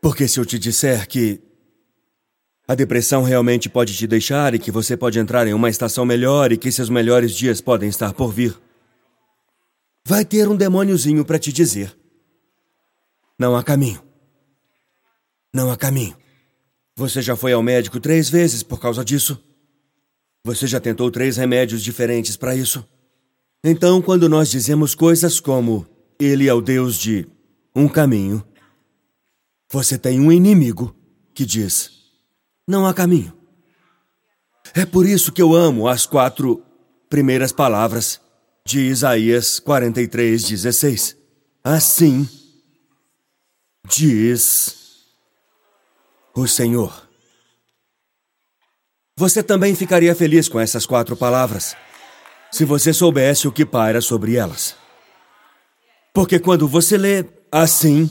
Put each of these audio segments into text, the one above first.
Porque se eu te disser que a depressão realmente pode te deixar e que você pode entrar em uma estação melhor e que seus melhores dias podem estar por vir, vai ter um demôniozinho para te dizer: não há caminho. Não há caminho. Você já foi ao médico três vezes por causa disso? Você já tentou três remédios diferentes para isso? Então, quando nós dizemos coisas como Ele é o Deus de um caminho, você tem um inimigo que diz: não há caminho. É por isso que eu amo as quatro primeiras palavras de Isaías 43, 16. Assim diz o Senhor. Você também ficaria feliz com essas quatro palavras se você soubesse o que paira sobre elas. Porque quando você lê assim,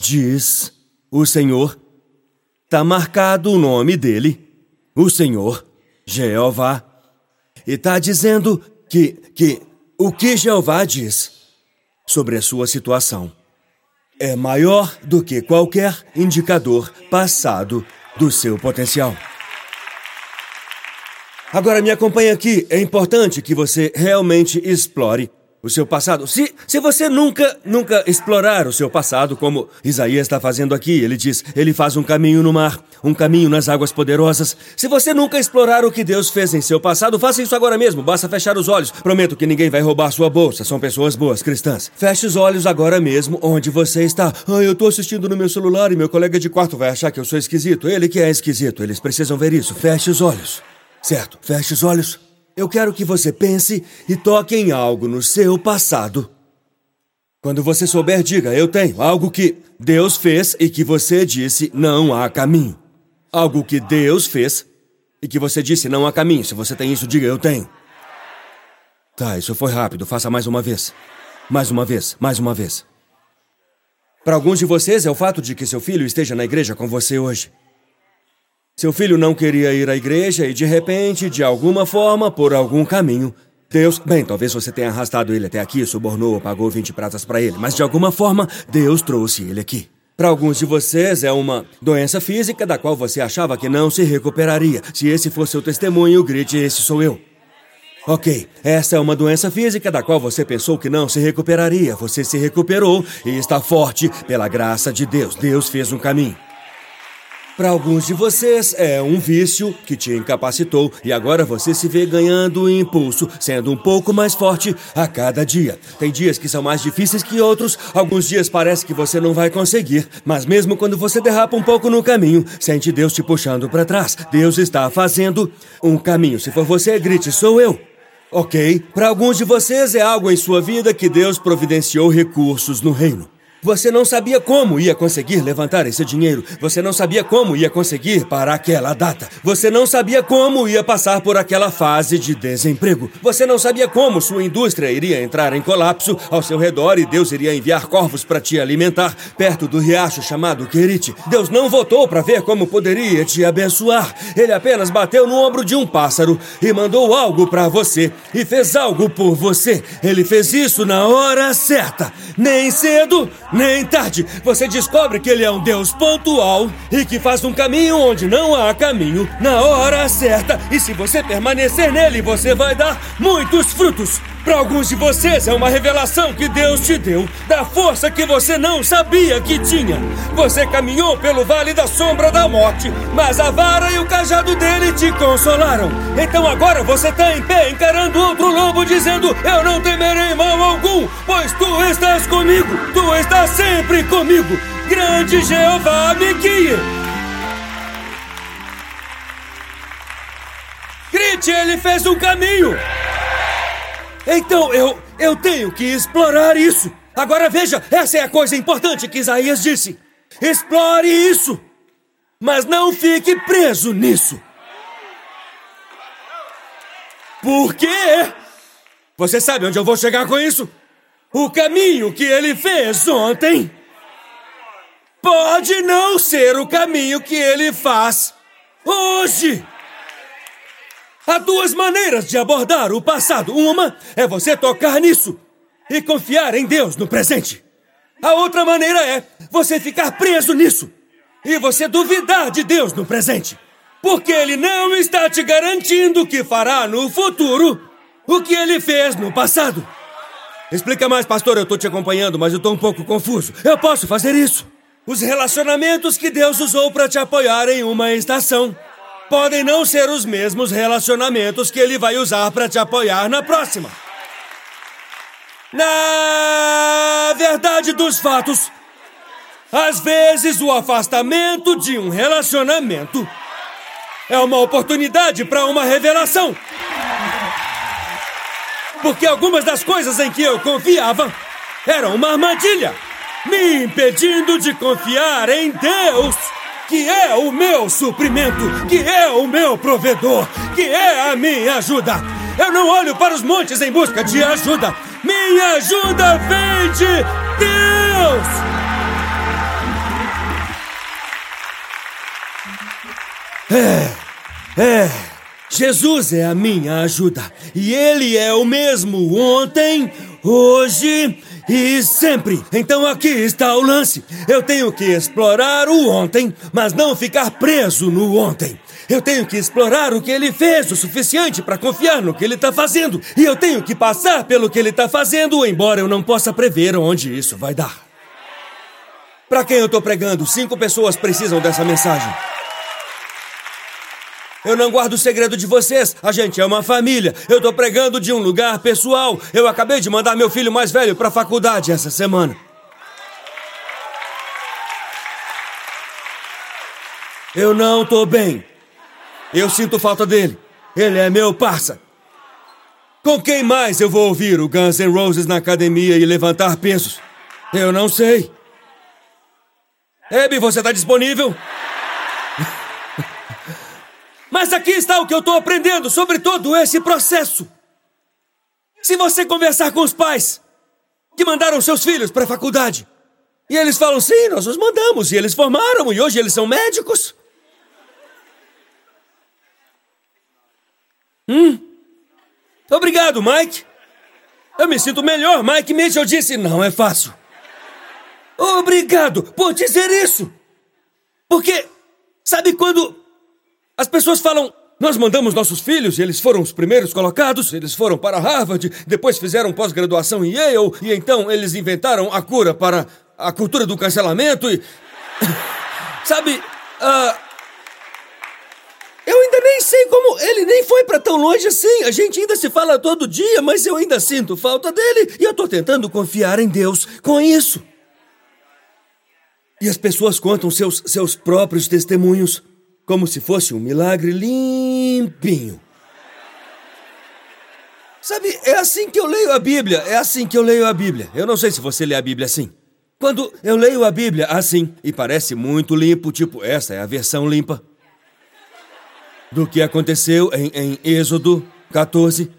diz o Senhor, está marcado o nome dele, o Senhor, Jeová, e está dizendo que, que o que Jeová diz sobre a sua situação é maior do que qualquer indicador passado do seu potencial. Agora me acompanhe aqui. É importante que você realmente explore o seu passado. Se, se você nunca, nunca explorar o seu passado, como Isaías está fazendo aqui, ele diz: ele faz um caminho no mar, um caminho nas águas poderosas. Se você nunca explorar o que Deus fez em seu passado, faça isso agora mesmo, basta fechar os olhos. Prometo que ninguém vai roubar sua bolsa, são pessoas boas, cristãs. Feche os olhos agora mesmo, onde você está. Ah, eu estou assistindo no meu celular e meu colega de quarto vai achar que eu sou esquisito. Ele que é esquisito, eles precisam ver isso. Feche os olhos. Certo, feche os olhos. Eu quero que você pense e toque em algo no seu passado. Quando você souber, diga: Eu tenho algo que Deus fez e que você disse não há caminho. Algo que Deus fez e que você disse não há caminho. Se você tem isso, diga: Eu tenho. Tá, isso foi rápido. Faça mais uma vez. Mais uma vez, mais uma vez. Para alguns de vocês é o fato de que seu filho esteja na igreja com você hoje. Seu filho não queria ir à igreja e, de repente, de alguma forma, por algum caminho, Deus. Bem, talvez você tenha arrastado ele até aqui, subornou ou pagou 20 pratas para ele, mas de alguma forma, Deus trouxe ele aqui. Para alguns de vocês é uma doença física da qual você achava que não se recuperaria. Se esse for seu testemunho, grite: Esse sou eu. Ok, essa é uma doença física da qual você pensou que não se recuperaria. Você se recuperou e está forte pela graça de Deus. Deus fez um caminho. Para alguns de vocês, é um vício que te incapacitou e agora você se vê ganhando impulso, sendo um pouco mais forte a cada dia. Tem dias que são mais difíceis que outros, alguns dias parece que você não vai conseguir, mas mesmo quando você derrapa um pouco no caminho, sente Deus te puxando para trás. Deus está fazendo um caminho. Se for você, grite: sou eu. Ok? Para alguns de vocês é algo em sua vida que Deus providenciou recursos no reino. Você não sabia como ia conseguir levantar esse dinheiro. Você não sabia como ia conseguir para aquela data. Você não sabia como ia passar por aquela fase de desemprego. Você não sabia como sua indústria iria entrar em colapso ao seu redor e Deus iria enviar corvos para te alimentar perto do riacho chamado Querite. Deus não votou para ver como poderia te abençoar. Ele apenas bateu no ombro de um pássaro e mandou algo para você e fez algo por você. Ele fez isso na hora certa. Nem cedo, nem tarde, você descobre que ele é um Deus pontual e que faz um caminho onde não há caminho na hora certa. E se você permanecer nele, você vai dar muitos frutos. Para alguns de vocês é uma revelação que Deus te deu da força que você não sabia que tinha. Você caminhou pelo vale da sombra da morte, mas a vara e o cajado dele te consolaram. Então agora você está em pé encarando outro lobo dizendo: Eu não temerei mal algum, pois tu estás comigo. Tu estás sempre comigo. Grande Jeová me guie. Grite, ele fez um caminho. Então eu, eu tenho que explorar isso. Agora veja, essa é a coisa importante que Isaías disse. Explore isso, mas não fique preso nisso. Por quê? Você sabe onde eu vou chegar com isso? O caminho que ele fez ontem pode não ser o caminho que ele faz hoje. Há duas maneiras de abordar o passado. Uma é você tocar nisso e confiar em Deus no presente. A outra maneira é você ficar preso nisso e você duvidar de Deus no presente. Porque Ele não está te garantindo que fará no futuro o que Ele fez no passado. Explica mais, pastor, eu estou te acompanhando, mas eu estou um pouco confuso. Eu posso fazer isso. Os relacionamentos que Deus usou para te apoiar em uma estação podem não ser os mesmos relacionamentos que Ele vai usar para te apoiar na próxima. Na verdade dos fatos, às vezes o afastamento de um relacionamento é uma oportunidade para uma revelação. Porque algumas das coisas em que eu confiava eram uma armadilha, me impedindo de confiar em Deus, que é o meu suprimento, que é o meu provedor, que é a minha ajuda. Eu não olho para os montes em busca de ajuda. Minha ajuda vem de Deus! É, é. Jesus é a minha ajuda. E Ele é o mesmo ontem, hoje e sempre. Então aqui está o lance. Eu tenho que explorar o ontem, mas não ficar preso no ontem. Eu tenho que explorar o que ele fez o suficiente para confiar no que ele está fazendo. E eu tenho que passar pelo que ele está fazendo, embora eu não possa prever onde isso vai dar. Para quem eu estou pregando, cinco pessoas precisam dessa mensagem. Eu não guardo o segredo de vocês. A gente é uma família. Eu tô pregando de um lugar pessoal. Eu acabei de mandar meu filho mais velho para a faculdade essa semana. Eu não tô bem. Eu sinto falta dele. Ele é meu parça. Com quem mais eu vou ouvir o Guns N' Roses na academia e levantar pesos? Eu não sei. Abby, você tá disponível? Mas aqui está o que eu estou aprendendo sobre todo esse processo. Se você conversar com os pais que mandaram seus filhos para a faculdade, e eles falam, sim, nós os mandamos, e eles formaram, e hoje eles são médicos. Hum? Obrigado, Mike. Eu me sinto melhor, Mike Mitchell disse, não é fácil. Obrigado por dizer isso. Porque, sabe quando as pessoas falam, nós mandamos nossos filhos e eles foram os primeiros colocados, eles foram para Harvard, depois fizeram pós-graduação em Yale e então eles inventaram a cura para a cultura do cancelamento e. Sabe, uh... eu ainda nem sei como ele nem foi para tão longe assim. A gente ainda se fala todo dia, mas eu ainda sinto falta dele e eu tô tentando confiar em Deus com isso. E as pessoas contam seus, seus próprios testemunhos como se fosse um milagre limpinho. Sabe, é assim que eu leio a Bíblia, é assim que eu leio a Bíblia. Eu não sei se você lê a Bíblia assim. Quando eu leio a Bíblia assim, e parece muito limpo, tipo, essa é a versão limpa do que aconteceu em, em Êxodo 14,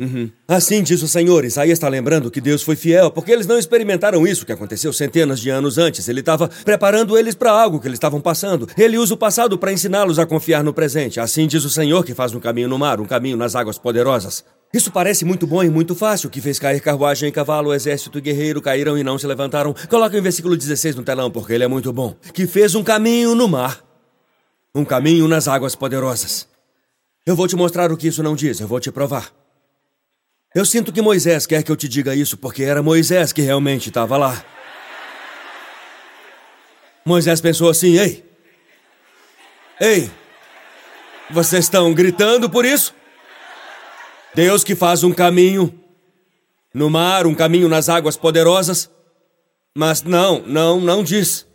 Uhum. Assim diz o Senhor. Isaías está lembrando que Deus foi fiel, porque eles não experimentaram isso que aconteceu centenas de anos antes. Ele estava preparando eles para algo que eles estavam passando. Ele usa o passado para ensiná-los a confiar no presente. Assim diz o Senhor que faz um caminho no mar, um caminho nas águas poderosas. Isso parece muito bom e muito fácil, que fez cair carruagem e cavalo, exército e guerreiro caíram e não se levantaram. Coloca o versículo 16 no telão, porque ele é muito bom. Que fez um caminho no mar, um caminho nas águas poderosas. Eu vou te mostrar o que isso não diz, eu vou te provar. Eu sinto que Moisés quer que eu te diga isso porque era Moisés que realmente estava lá. Moisés pensou assim: ei, ei, vocês estão gritando por isso? Deus que faz um caminho no mar, um caminho nas águas poderosas. Mas não, não, não diz.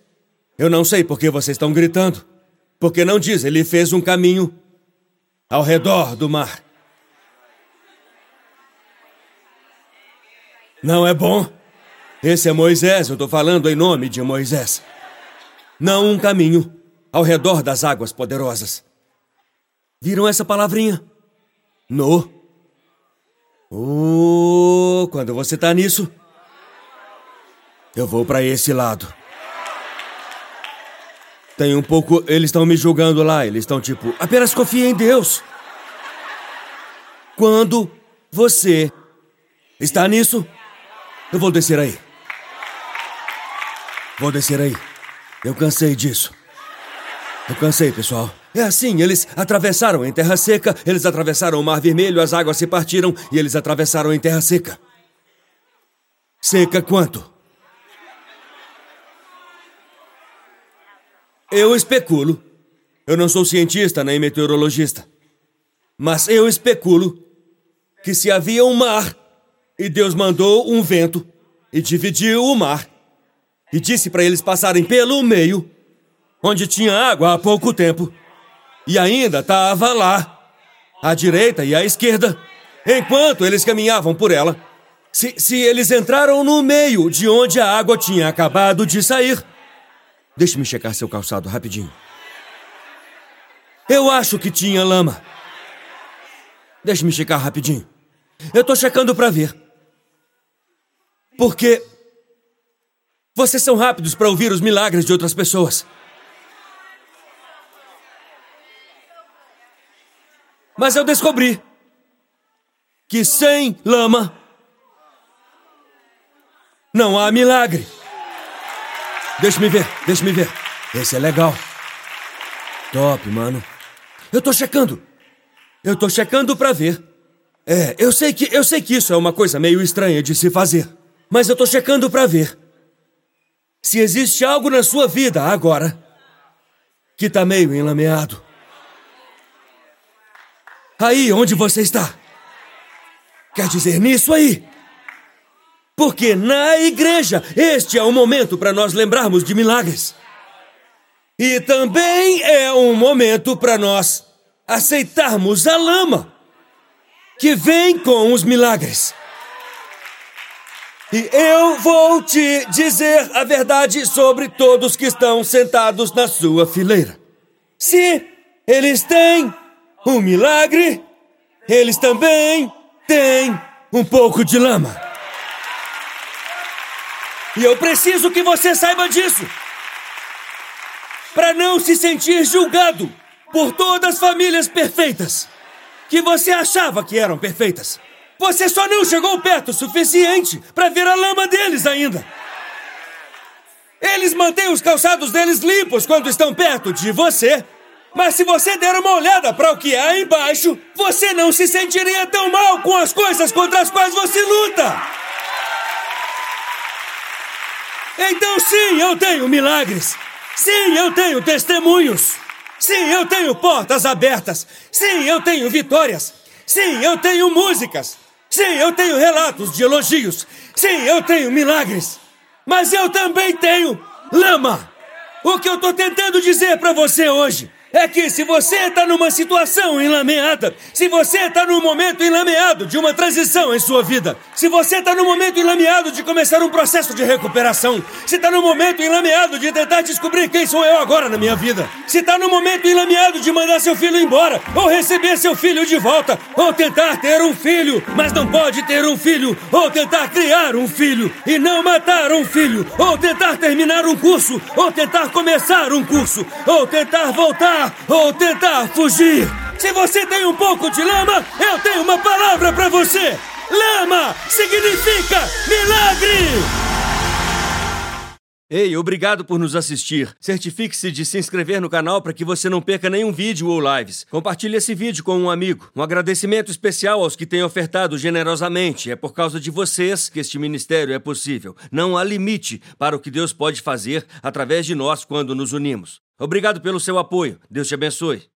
Eu não sei por que vocês estão gritando. Porque não diz, ele fez um caminho ao redor do mar. Não é bom? Esse é Moisés, eu estou falando em nome de Moisés. Não um caminho ao redor das águas poderosas. Viram essa palavrinha? No. Oh, quando você está nisso, eu vou para esse lado. Tem um pouco. Eles estão me julgando lá. Eles estão tipo. Apenas confie em Deus. Quando você está nisso, eu vou descer aí. Vou descer aí. Eu cansei disso. Eu cansei, pessoal. É assim, eles atravessaram em terra seca, eles atravessaram o Mar Vermelho, as águas se partiram e eles atravessaram em terra seca. Seca quanto? Eu especulo. Eu não sou cientista nem meteorologista. Mas eu especulo que se havia um mar e Deus mandou um vento e dividiu o mar e disse para eles passarem pelo meio, onde tinha água há pouco tempo, e ainda estava lá, à direita e à esquerda, enquanto eles caminhavam por ela. Se, se eles entraram no meio de onde a água tinha acabado de sair. Deixe-me checar seu calçado rapidinho. Eu acho que tinha lama. Deixe-me checar rapidinho. Eu tô checando para ver. Porque vocês são rápidos para ouvir os milagres de outras pessoas. Mas eu descobri que sem lama não há milagre. Deixa-me ver, deixa-me ver. Esse é legal. Top, mano. Eu tô checando. Eu tô checando pra ver. É, eu sei que eu sei que isso é uma coisa meio estranha de se fazer, mas eu tô checando pra ver se existe algo na sua vida agora que tá meio enlameado. Aí onde você está? Quer dizer, nisso aí. Porque na igreja este é o momento para nós lembrarmos de milagres. E também é um momento para nós aceitarmos a lama que vem com os milagres. E eu vou te dizer a verdade sobre todos que estão sentados na sua fileira. Se eles têm um milagre, eles também têm um pouco de lama. E eu preciso que você saiba disso. Para não se sentir julgado por todas as famílias perfeitas que você achava que eram perfeitas. Você só não chegou perto o suficiente para ver a lama deles ainda. Eles mantêm os calçados deles limpos quando estão perto de você. Mas se você der uma olhada para o que há embaixo, você não se sentiria tão mal com as coisas contra as quais você luta. Então, sim, eu tenho milagres. Sim, eu tenho testemunhos. Sim, eu tenho portas abertas. Sim, eu tenho vitórias. Sim, eu tenho músicas. Sim, eu tenho relatos de elogios. Sim, eu tenho milagres. Mas eu também tenho lama. O que eu estou tentando dizer para você hoje é que se você está numa situação enlameada, se você está num momento enlameado de uma transição em sua vida, se você está num momento enlameado de começar um processo de recuperação, se está num momento enlameado de tentar descobrir quem sou eu agora na minha vida, se está num momento enlameado de mandar seu filho embora, ou receber seu filho de volta, ou tentar ter um filho, mas não pode ter um filho, ou tentar criar um filho e não matar um filho, ou tentar terminar um curso, ou tentar começar um curso, ou tentar voltar ou tentar fugir. Se você tem um pouco de lama, eu tenho uma palavra para você. Lama significa milagre! Ei, obrigado por nos assistir. Certifique-se de se inscrever no canal para que você não perca nenhum vídeo ou lives. Compartilhe esse vídeo com um amigo. Um agradecimento especial aos que têm ofertado generosamente. É por causa de vocês que este ministério é possível. Não há limite para o que Deus pode fazer através de nós quando nos unimos. Obrigado pelo seu apoio. Deus te abençoe.